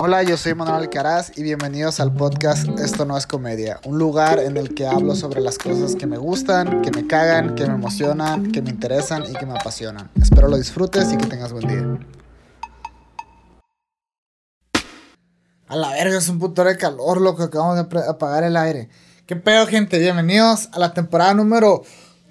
Hola, yo soy Manuel Alcaraz y bienvenidos al podcast Esto no es comedia, un lugar en el que hablo sobre las cosas que me gustan, que me cagan, que me emocionan, que me interesan y que me apasionan. Espero lo disfrutes y que tengas buen día. A la verga, es un puto de calor, loco, acabamos de apagar el aire. ¿Qué pedo, gente? Bienvenidos a la temporada número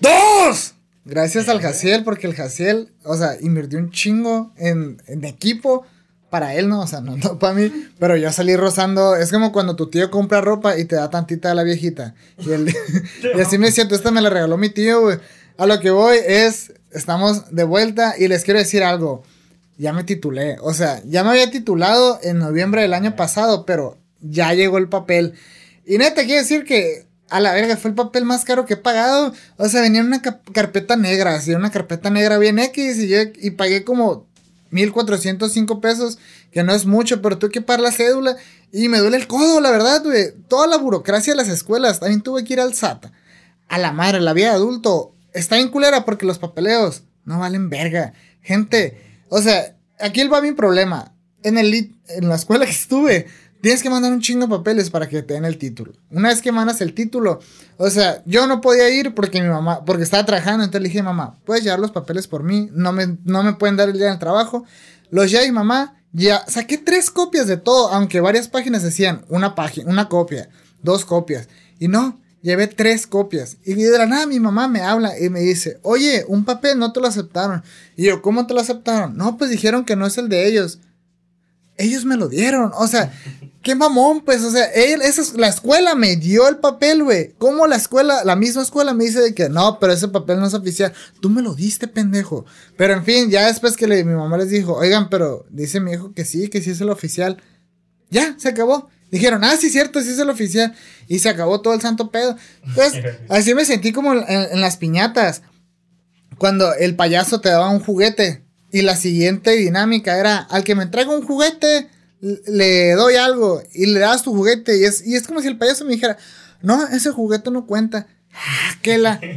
2. Gracias al Jaciel, porque el Jaciel, o sea, invirtió un chingo en, en equipo para él, ¿no? O sea, no, no para mí, pero yo salí rozando. Es como cuando tu tío compra ropa y te da tantita a la viejita. Y, y así me siento, esta me la regaló mi tío, güey. A lo que voy es, estamos de vuelta y les quiero decir algo. Ya me titulé, o sea, ya me había titulado en noviembre del año pasado, pero ya llegó el papel. Y neta, quiero decir que a la verga fue el papel más caro que he pagado. O sea, venía en una carpeta negra, así, una carpeta negra bien X y, yo, y pagué como 1405 pesos, que no es mucho, pero tuve que pagar la cédula y me duele el codo, la verdad, güey. Toda la burocracia de las escuelas, también tuve que ir al SAT. A la madre, la vida de adulto está en culera porque los papeleos no valen verga. Gente, o sea, aquí va mi problema. En, el, en la escuela que estuve, tienes que mandar un chingo de papeles para que te den el título. Una vez que mandas el título, o sea, yo no podía ir porque mi mamá, porque estaba trabajando, entonces le dije, mamá, puedes llevar los papeles por mí, no me, no me pueden dar el día del trabajo. Los llevé mamá, ya saqué tres copias de todo, aunque varias páginas decían una página, una copia, dos copias. Y no, llevé tres copias. Y de la nada mi mamá me habla y me dice, oye, un papel no te lo aceptaron. Y yo, ¿cómo te lo aceptaron? No, pues dijeron que no es el de ellos ellos me lo dieron. O sea, qué mamón, pues. O sea, él, esa es, la escuela me dio el papel, güey. ¿Cómo la escuela, la misma escuela me dice de que no, pero ese papel no es oficial? Tú me lo diste, pendejo. Pero en fin, ya después que mi mamá les dijo, oigan, pero dice mi hijo que sí, que sí es el oficial. Ya, se acabó. Dijeron, ah, sí, cierto, sí es el oficial. Y se acabó todo el santo pedo. Entonces, así me sentí como en las piñatas. Cuando el payaso te daba un juguete y la siguiente dinámica era, al que me traiga un juguete, le doy algo y le das tu juguete. Y es, y es como si el payaso me dijera, no, ese juguete no cuenta. Ah, que la...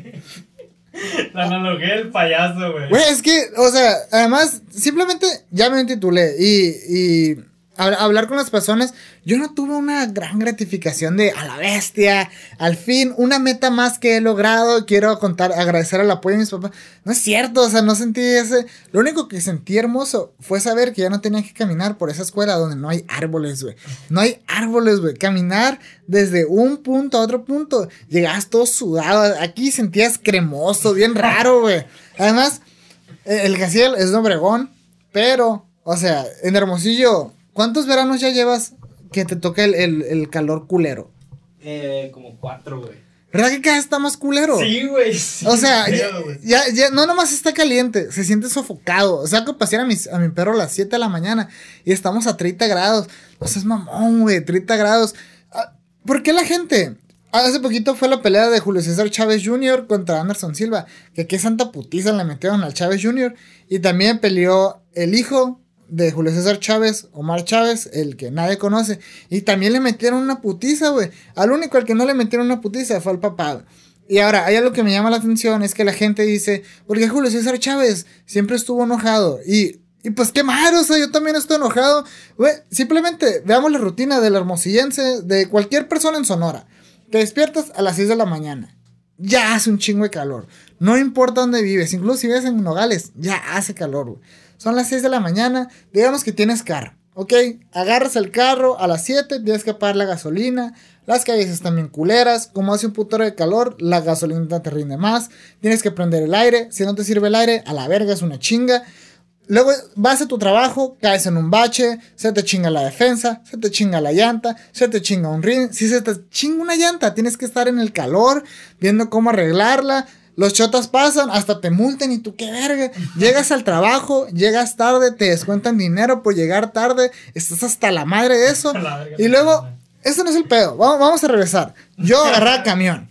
La analogía del payaso, güey. Güey, es que, o sea, además, simplemente ya me titulé y, y hablar con las personas, yo no tuve una gran gratificación de a la bestia, al fin, una meta más que he logrado, quiero contar, agradecer al apoyo de mis papás. No es cierto, o sea, no sentí ese. Lo único que sentí hermoso fue saber que ya no tenía que caminar por esa escuela donde no hay árboles, güey. No hay árboles, güey. Caminar desde un punto a otro punto. Llegabas todo sudado, aquí sentías cremoso, bien raro, güey. Además, el Gaciel es de Obregón, pero, o sea, en Hermosillo ¿Cuántos veranos ya llevas que te toque el, calor culero? Eh, como cuatro, güey. ¿Verdad que cada vez está más culero? Sí, güey. o sea, ya, ya, no nomás está caliente, se siente sofocado. O sea, que pasear a, mis, a mi perro a las 7 de la mañana y estamos a 30 grados. O sea, es mamón, güey, 30 grados. Ah, ¿Por qué la gente? Hace poquito fue la pelea de Julio César Chávez Jr. contra Anderson Silva. Que qué santa putiza le metieron al Chávez Jr. Y también peleó el hijo de Julio César Chávez, Omar Chávez, el que nadie conoce. Y también le metieron una putiza, güey. Al único al que no le metieron una putiza fue al papá. Y ahora, hay algo que me llama la atención, es que la gente dice, porque Julio César Chávez siempre estuvo enojado. Y, y pues qué malo, o sea, yo también estoy enojado. Güey, simplemente veamos la rutina del hermosillense, de cualquier persona en Sonora. Te despiertas a las 6 de la mañana. Ya hace un chingo de calor. No importa dónde vives, incluso si vives en Nogales, ya hace calor, güey. Son las 6 de la mañana, digamos que tienes carro, ¿ok? Agarras el carro a las 7, tienes que pagar la gasolina, las calles están bien culeras, como hace un putero de calor, la gasolina te rinde más, tienes que prender el aire, si no te sirve el aire, a la verga es una chinga. Luego vas a tu trabajo, caes en un bache, se te chinga la defensa, se te chinga la llanta, se te chinga un ring. Si se te chinga una llanta, tienes que estar en el calor, viendo cómo arreglarla. Los chotas pasan, hasta te multen y tú qué verga. Llegas al trabajo, llegas tarde, te descuentan dinero por llegar tarde, estás hasta la madre de eso. y luego, eso no es el pedo, vamos, vamos a regresar. Yo agarraba camión.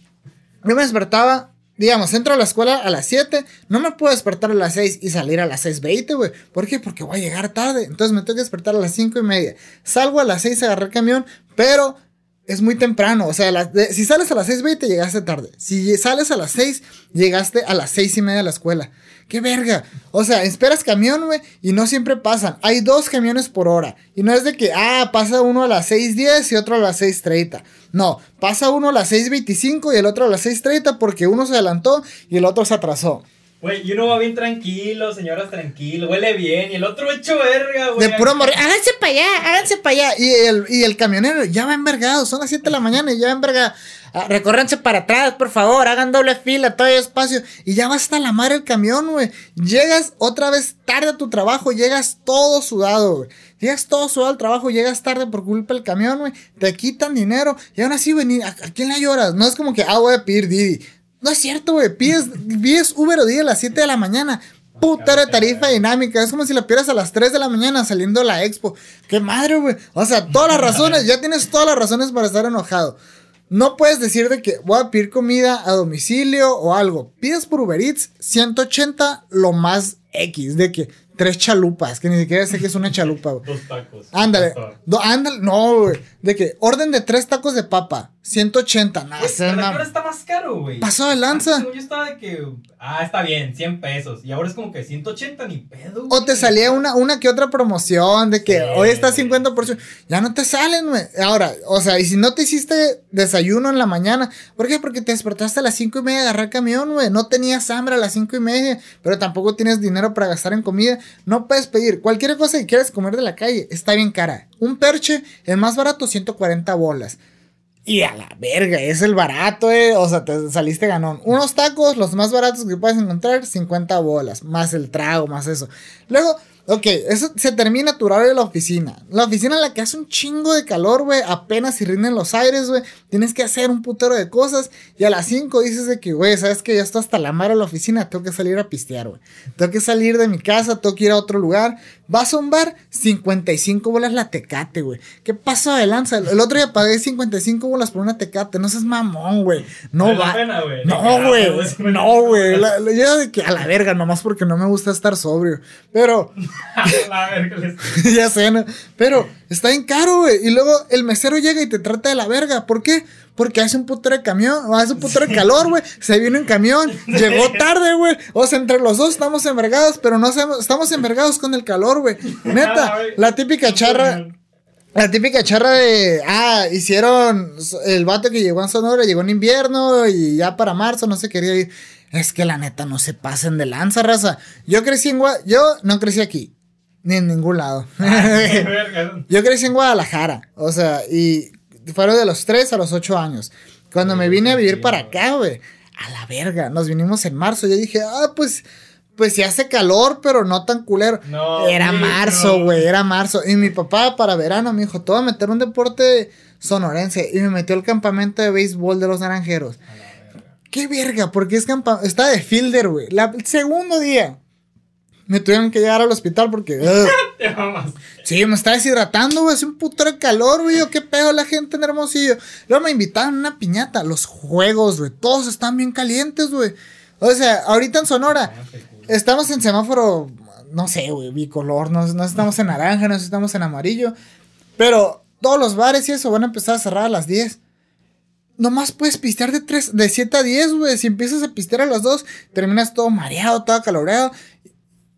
Yo me despertaba, digamos, entro a la escuela a las 7, no me puedo despertar a las 6 y salir a las 6.20, güey. ¿Por qué? Porque voy a llegar tarde. Entonces me tengo que despertar a las 5 y media. Salgo a las 6 a agarrar camión, pero es muy temprano. O sea, si sales a las 6.20, llegaste tarde. Si sales a las 6, llegaste a las 6 y media a la escuela. qué verga. O sea, esperas camión, güey, y no siempre pasan. Hay dos camiones por hora. Y no es de que, ah, pasa uno a las 6.10 y otro a las 6.30. No, pasa uno a las 6.25 y el otro a las 6.30 porque uno se adelantó y el otro se atrasó. Güey, y uno va bien tranquilo, señoras tranquilo, huele bien, y el otro hecho verga, güey. De puro morir, háganse para allá, háganse para allá. Y el, y el camionero ya va envergado, son las 7 de la mañana y ya va envergado. Ah, recórranse para atrás, por favor, hagan doble fila, todo hay espacio. Y ya va hasta la madre el camión, güey. Llegas otra vez tarde a tu trabajo, llegas todo sudado, güey. Llegas todo sudado al trabajo, llegas tarde por culpa del camión, güey. Te quitan dinero. Y aún así, güey, ¿a, ¿a quién le lloras? No es como que, ah, voy a pedir Didi. No es cierto, güey. Pides, pides Uber o día a las 7 de la mañana. Puta de tarifa dinámica. Es como si la pierdas a las 3 de la mañana saliendo de la expo. Qué madre, güey. O sea, todas las razones. Ya tienes todas las razones para estar enojado. No puedes decir de que voy a pedir comida a domicilio o algo. Pides por Uber Eats 180 lo más X. De que tres chalupas, que ni siquiera sé que es una chalupa, güey. Dos tacos. Ándale. Do, ándale. No, güey. De que orden de tres tacos de papa. 180. Nada, Güey, ¿pero ahora está más caro, güey? Pasó de lanza. Antes, Yo estaba de que, ah, está bien, 100 pesos. Y ahora es como que 180 ni pedo. O te güey. salía una, una que otra promoción de que Sí. hoy está 50%. Ya no te salen, güey. Ahora, o sea, y si no te hiciste desayuno en la mañana, ¿por qué? Porque te despertaste a las cinco y media de agarrar camión, güey. No tenías hambre a las cinco y media, pero tampoco tienes dinero para gastar en comida. No puedes pedir cualquier cosa que quieras comer de la calle. Está bien cara. Un perche, el más barato, 140 bolas. Y a la verga, es el barato, eh. O sea, te saliste ganón. Unos tacos, los más baratos que puedes encontrar, 50 bolas. Más el trago, más eso. Luego, ok, eso se termina tu horario de la oficina. La oficina en la que hace un chingo de calor, güey. Apenas si rinden los aires, güey. Tienes que hacer un putero de cosas. Y a las 5 dices de que, güey, sabes que ya estoy hasta la madre la oficina. Tengo que salir a pistear, güey. Tengo que salir de mi casa, tengo que ir a otro lugar. Vas a un bar, 55 bolas la tecate, güey. ¿Qué pasó de lanza? El otro día pagué 55 bolas por una tecate. No seas mamón, güey. No va. pena. De No, güey. No, güey. Yo de que a la verga, nomás porque no me gusta estar sobrio. Pero, ya sé, ¿no? Pero está bien caro, güey. Y luego el mesero llega y te trata de la verga. ¿Por qué? Porque hace un putero de camión, hace un putero de calor, güey. Se vino en camión, llegó tarde, güey. O sea, entre los dos estamos envergados, pero no sabemos, estamos envergados con el calor, güey. Neta, la típica charra, la típica charra de, ah, hicieron, el vato que llegó en Sonora llegó en invierno y ya para marzo no se quería ir. Es que la neta no se pasen de lanza, raza. Yo crecí en Gua- yo no crecí aquí, ni en ningún lado. Yo crecí en Guadalajara, o sea, y fueron de los 3 a los 8 años. Cuando me vine a vivir para acá, güey, a la verga, nos vinimos en marzo. Yo dije, ah, pues, pues sí hace calor, pero no tan culero. No, era marzo, no. güey, era marzo. Y mi papá para verano me dijo, te voy a meter un deporte sonorense. Y me metió al campamento de béisbol de los naranjeros. Qué verga, porque es campa está de fielder, güey. El segundo día me tuvieron que llevar al hospital porque... Sí, me está deshidratando, güey. Hace un puto de calor, güey. Yo, ¿Qué pedo la gente en Hermosillo? Luego me invitaron a una piñata. Los juegos, güey. Todos están bien calientes, güey. O sea, ahorita en Sonora estamos en semáforo, no sé, güey, bicolor. No, no estamos en naranja, no estamos en amarillo. Pero todos los bares y eso van a empezar a cerrar a las 10. Nomás puedes pistear de, 3, de 7 a 10, güey. Si empiezas a pistear a las 2, terminas todo mareado, todo acaloreado.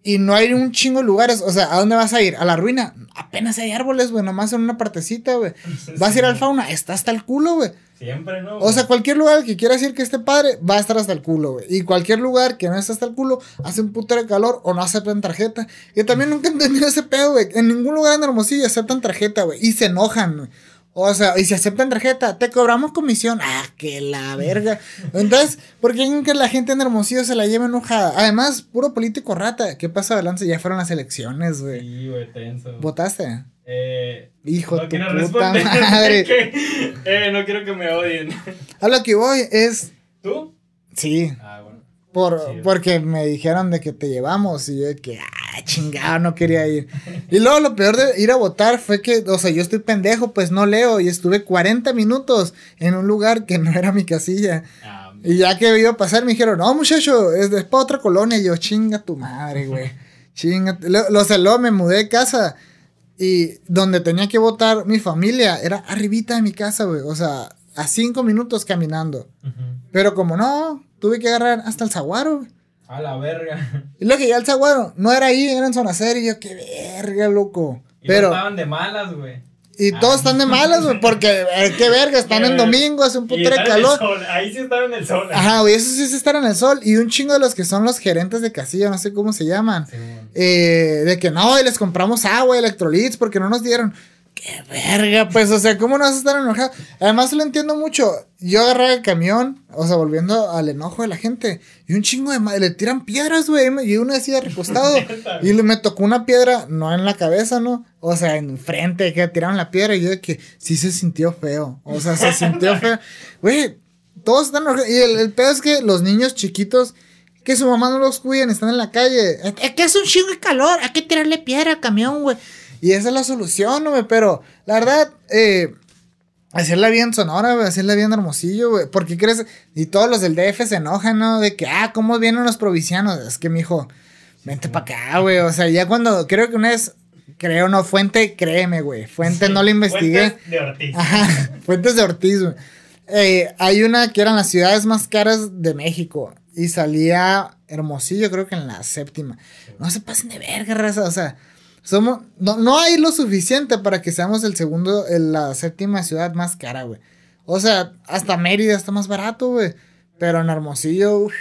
Y no hay un chingo de lugares. O sea, ¿a dónde vas a ir? ¿A la ruina? Apenas hay árboles, güey. Nomás en una partecita, güey. ¿Vas a ir al fauna? Está hasta el culo, güey. Siempre, ¿no? O sea, cualquier lugar que quieras ir que esté padre, va a estar hasta el culo, güey. Y cualquier lugar que no esté hasta el culo, hace un puto de calor o no aceptan tarjeta. Y también nunca he entendido ese pedo, güey. En ningún lugar en Hermosillo aceptan tarjeta, güey. Y se enojan, güey. O sea, y si aceptan tarjeta, te cobramos comisión. Ah, que la verga. Entonces, ¿por qué que la gente en Hermosillo se la lleva enojada? Además, puro político rata. ¿Qué pasa adelante? Ya fueron las elecciones, güey. Sí, güey, tenso. ¿Votaste? Eh, Hijo no tu quiero puta madre. que, eh, no quiero que me odien. A lo que voy es. ¿Tú? Sí. Ah, bueno. Por, Sí. porque me dijeron de que te llevamos y yo de que, ah, chingado, no quería ir. Y luego lo peor de ir a votar fue que, o sea, yo estoy pendejo, pues no leo y estuve 40 minutos en un lugar que no era mi casilla. Ah, Y ya que iba a pasar me dijeron, no muchacho, es, es para otra colonia. Y yo, chinga tu madre, güey. Chinga. Lo, lo, luego me mudé de casa y donde tenía que votar mi familia era arribita de mi casa, güey. O sea, a cinco minutos caminando. Pero como no, tuve que agarrar hasta el zaguaro, güey. A la verga. Y lo que ya el saguaro no era ahí, era en zona. Y yo, qué verga, loco. Y Pero, no estaban de malas, güey. y Ah. todos están de malas, güey, porque, eh, qué verga, están en domingo, hace un puto de calor. Ahí sí estaban en el sol. Ajá, güey, eso sí es estar en el sol. Y un chingo de los que son los gerentes de casilla, no sé cómo se llaman. Sí, eh, de que no, y les compramos agua, electrolits, porque no nos dieron. Verga, pues, o sea, ¿cómo no vas a estar enojado? Además, lo entiendo mucho. Yo agarré el camión, o sea, volviendo al enojo de la gente, y un chingo de madre, le tiran piedras, güey, y uno decía recostado, y le, me tocó una piedra, no en la cabeza, ¿no? O sea, en frente, que tiraron la piedra, y yo de que sí se sintió feo, o sea, se sintió feo. Güey, todos están enojados, y el, el pedo es que los niños chiquitos, que su mamá no los cuiden, están en la calle. Es que es un chingo de calor, hay que tirarle piedra al camión, güey. Y esa es la solución, güey. Pero la verdad, eh, hacerla bien sonora, güey, hacerla bien hermosillo, güey. ¿Por qué crees? Y todos los del DF se enojan, ¿no? De que, ah, ¿cómo vienen los provincianos? Es que, mijo, vente para acá, güey. O sea, ya cuando, creo que una vez, creo, no, Fuente, créeme, güey. Fuente no la investigué. Fuentes de Ortiz. Ajá, Fuentes de Ortiz, güey. Eh, hay una que eran las ciudades más caras de México. Y salía Hermosillo, creo que en la séptima. No se pasen de verga, raza. O sea, somos. No, no hay lo suficiente para que seamos el segundo, el- la séptima ciudad más cara, güey. O sea, hasta Mérida está más barato, güey. Pero en Hermosillo, uf,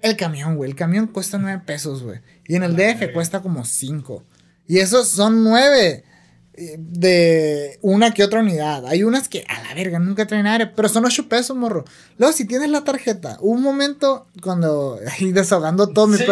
el camión, güey. El camión cuesta nueve pesos, güey. Y en el DF cuesta como cinco. Y esos son nueve de una que otra unidad. Hay unas que a la verga nunca traen aire, pero son 8 pesos, morro. Luego, si tienes la tarjeta, un momento cuando ahí desahogando todo mi Sí.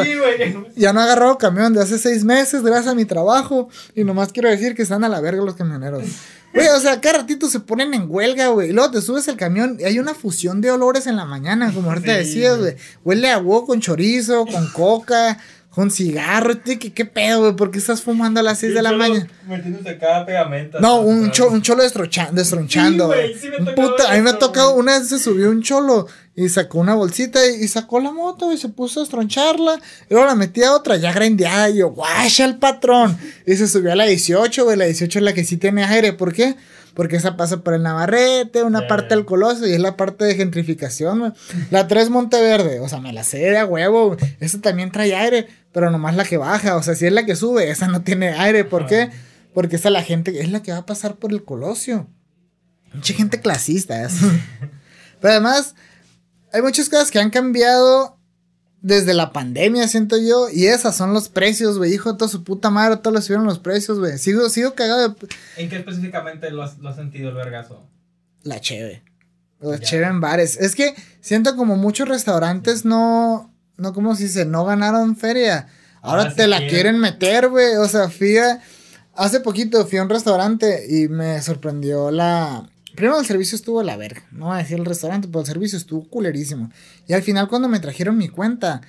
Ya no he agarrado camión de hace seis meses gracias a mi trabajo. Y nomás quiero decir que están a la verga los camioneros. Güey, o sea, cada ratito se ponen en huelga, güey. Y luego te subes al camión y hay una fusión de olores en la mañana, como ahorita Sí, decías, güey. Huele a huevo con chorizo, con coca, con cigarro. ¿Qué, qué, qué pedo, güey? ¿Por qué estás fumando a las 6 de la mañana? Metiéndose cada pegamento. No, un, cho- un cholo destronchando. Güey, sí puta, a mí me ha tocado, una vez se subió un cholo y sacó una bolsita y, y sacó la moto y se puso a estroncharla. Y luego la metía a otra ya grandeada y yo, guacha el patrón. Y se subió a la 18, güey. La 18 es la que sí tiene aire. ¿Por qué? Porque esa pasa por el Navarrete, una parte del Coloso y es la parte de gentrificación. La 3 Monteverde, o sea, me la sé de a huevo. Esa también trae aire, pero nomás la que baja, o sea, si es la que sube, esa no tiene aire. ¿Por qué? Porque esa la gente es la que va a pasar por el Colosio. Mucha gente clasista. es. Pero además, hay muchas cosas que han cambiado desde la pandemia, siento yo. Y esas son los precios, güey. Hijo de toda su puta madre, todos le subieron los precios, güey. Sigo, sigo cagado de ¿En qué específicamente lo has, lo has sentido el vergazo? la cheve. La Ya. cheve en bares. Es que siento como muchos restaurantes no, no, ¿cómo se dice? No ganaron feria. Ahora Ahora te la quieren. quieren meter, güey. O sea, fui a- hace poquito fui a un restaurante y me sorprendió la... Primero el servicio estuvo a la verga. No voy a decir el restaurante, pero el servicio estuvo culerísimo. Y al final cuando me trajeron mi cuenta,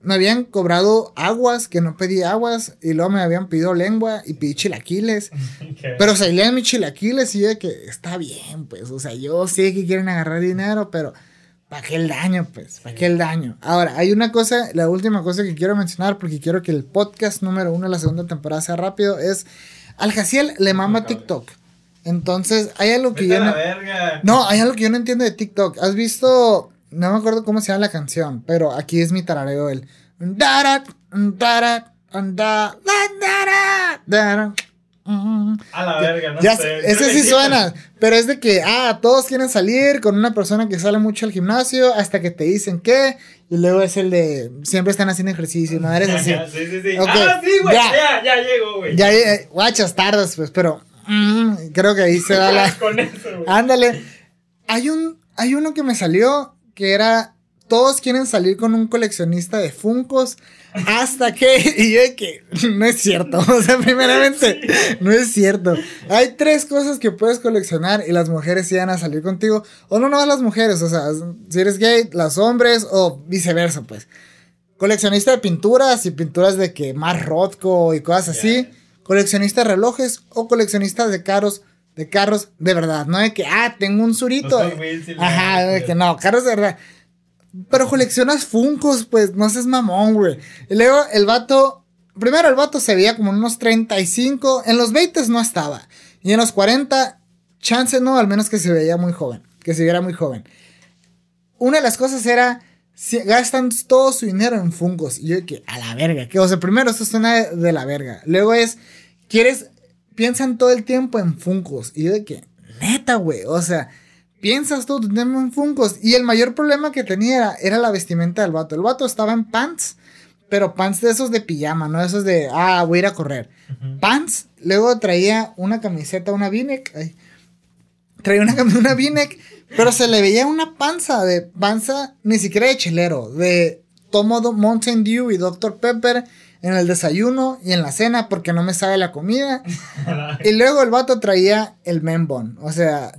me habían cobrado aguas, que no pedí aguas, y luego me habían pedido lengua y pedí chilaquiles. ¿Qué? Pero se leen mis chilaquiles y yo de que está bien, pues. O sea, yo sé que quieren agarrar dinero, pero ¿para qué el daño, pues? ¿Para qué el daño? Ahora, hay una cosa, la última cosa que quiero mencionar, porque quiero que el podcast número uno de la segunda temporada sea rápido, es al Jaciel le mama. TikTok. Entonces, hay algo que Vete yo a la no... verga. No, hay algo que yo no entiendo de TikTok. ¿Has visto? No me acuerdo cómo se llama la canción, pero aquí es mi tarareo el. A la verga, no Ya sé. ese sí suena, pero es de que, ah, todos quieren salir con una persona que sale mucho al gimnasio hasta que te dicen que, y luego es el de, siempre están haciendo ejercicio, no eres así. sí, sí, sí. Ok, Ah, sí, güey. ya. Ya, ya, llego, güey. Ya, eh, guachas, tardas, pues, pero mm, creo que ahí se da la... Con eso, güey. Ándale. Hay un, hay uno que me salió que era todos quieren salir con un coleccionista de Funcos hasta que y yo de que no es cierto, o sea, primeramente no es cierto. Hay tres cosas que puedes coleccionar y las mujeres van a salir contigo o no no las mujeres, o sea, si eres gay, los hombres o viceversa, pues. Coleccionista de pinturas y pinturas de que más Rothko y cosas así. Coleccionista de relojes o coleccionista de carros, de carros de verdad, no de que, ah, tengo un surito. Ajá, de que no, carros de verdad. Pero coleccionas Funcos, pues, no seas mamón, güey. Y luego el vato, primero el vato se veía como en unos 35, en los 20 no estaba. Y en los 40, chance no, al menos que se veía muy joven, que se viera muy joven. Una de las cosas era gastan todo su dinero en fungos. Y yo de que, a la verga. Que, o sea, primero, esto suena de, de la verga. Luego es, quieres, piensan todo el tiempo en fungos. Y yo de que, neta, güey. O sea, piensas todo tu tiempo en fungos. Y el mayor problema que tenía era, era la vestimenta del vato. El vato estaba en pants, pero pants de esos de pijama, no esos de, ah, voy a ir a correr. Pants, luego traía una camiseta, una v-neck. Traía una camiseta, una pero se le veía una panza de panza, ni siquiera de chelero, de tomo Mountain Dew y Dr. Pepper en el desayuno y en la cena porque no me sabe la comida. y luego el vato traía el membon, o sea.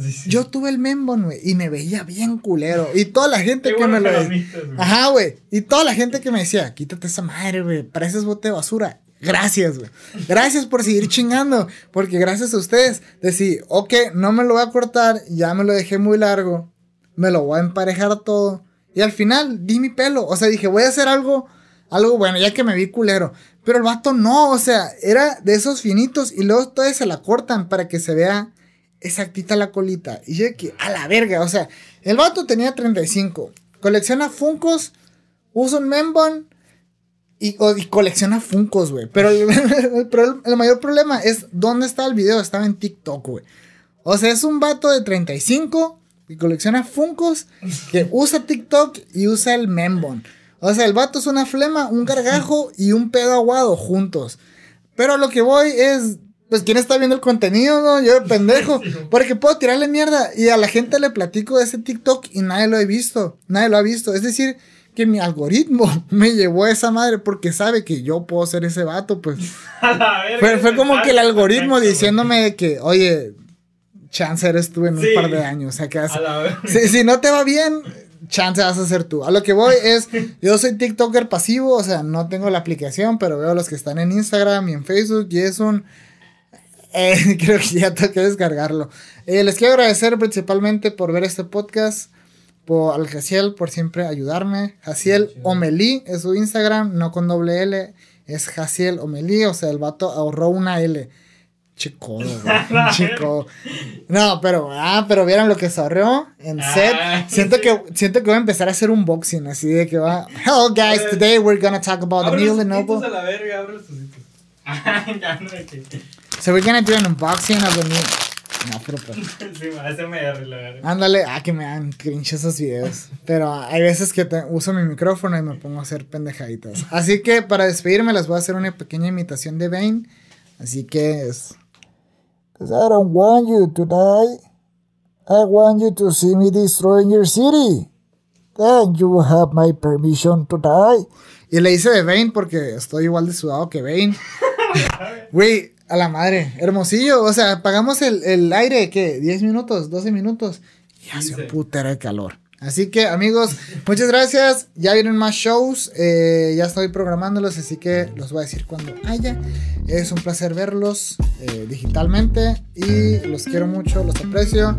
Sí, sí. yo tuve el membon, güey, y me veía bien culero. Y toda la gente Qué que bueno me lo que. Ajá, güey. Y toda la gente que me decía, quítate esa madre, güey, pareces bote de basura. Gracias, güey. Gracias por seguir chingando. Porque gracias a ustedes, decir, ok, no me lo voy a cortar, ya me lo dejé muy largo, me lo voy a emparejar todo. Y al final di mi pelo. O sea, dije, voy a hacer algo, algo bueno, ya que me vi culero. Pero el vato no, o sea, era de esos finitos y luego todavía se la cortan para que se vea exactita la colita. Y yo que, a la verga, o sea, el vato tenía 35, colecciona Funcos, usa un Membon y, o- y colecciona Funcos, güey. Pero el, el el mayor problema es dónde está el video, estaba en TikTok, güey. O sea, es un vato de 35 y colecciona Funcos que usa TikTok y usa el Membon. O sea, el vato es una flema, un gargajo y un pedo aguado juntos. Pero lo que voy es, pues, ¿quién está viendo el contenido, no? Yo de pendejo. Porque puedo tirarle mierda y a la gente le platico de ese TikTok y nadie lo ha visto. Nadie lo ha visto. Es decir, que mi algoritmo me llevó a esa madre porque sabe que yo puedo ser ese vato, pues. A verga, Fue, como que el algoritmo diciéndome de que, oye, chance eres tú en un Sí. par de años. O sea, que A si, si no te va bien, chance vas a ser tú. A lo que voy es, yo soy TikToker pasivo, o sea, no tengo la aplicación, pero veo los que están en Instagram y en Facebook y es un... eh, creo que ya tengo que descargarlo. Eh, les quiero agradecer principalmente por ver este podcast, por al Jaciel por siempre ayudarme. Jaciel. Omelí es su Instagram, no con doble L, es Jaciel Omelí, o sea, el vato ahorró una L. Chico, chico. No, pero, ah, pero vieron lo que se ahorró en Ah, set. Siento que, siento que voy a empezar a hacer unboxing, así de que va. Hello guys, today we're gonna talk about the meal ojitos Noble. So we're gonna do an unboxing of the meal. No, pero pues. Sí, me verga. Ándale, ah, que me dan cringe esos videos. Pero hay veces que te- uso mi micrófono y me pongo a hacer pendejaditas. Así que para despedirme les voy a hacer una pequeña imitación de Bane. Así que es. Cause I don't want you to die. I want you to see me destroying your city. Then you will have my permission to die. Y le hice de Bane porque estoy igual de sudado que Bane. Güey, a la madre, hermosillo. O sea, pagamos el, el aire, ¿qué? ¿10 minutos? ¿12 minutos? Y hace un 15. putero de calor. Así que, amigos, muchas gracias. Ya vienen más shows. eh, ya estoy programándolos, así que los voy a decir cuando haya. Es un placer verlos eh, digitalmente. Y los quiero mucho, los aprecio.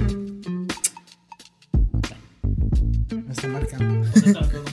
Me está marcando.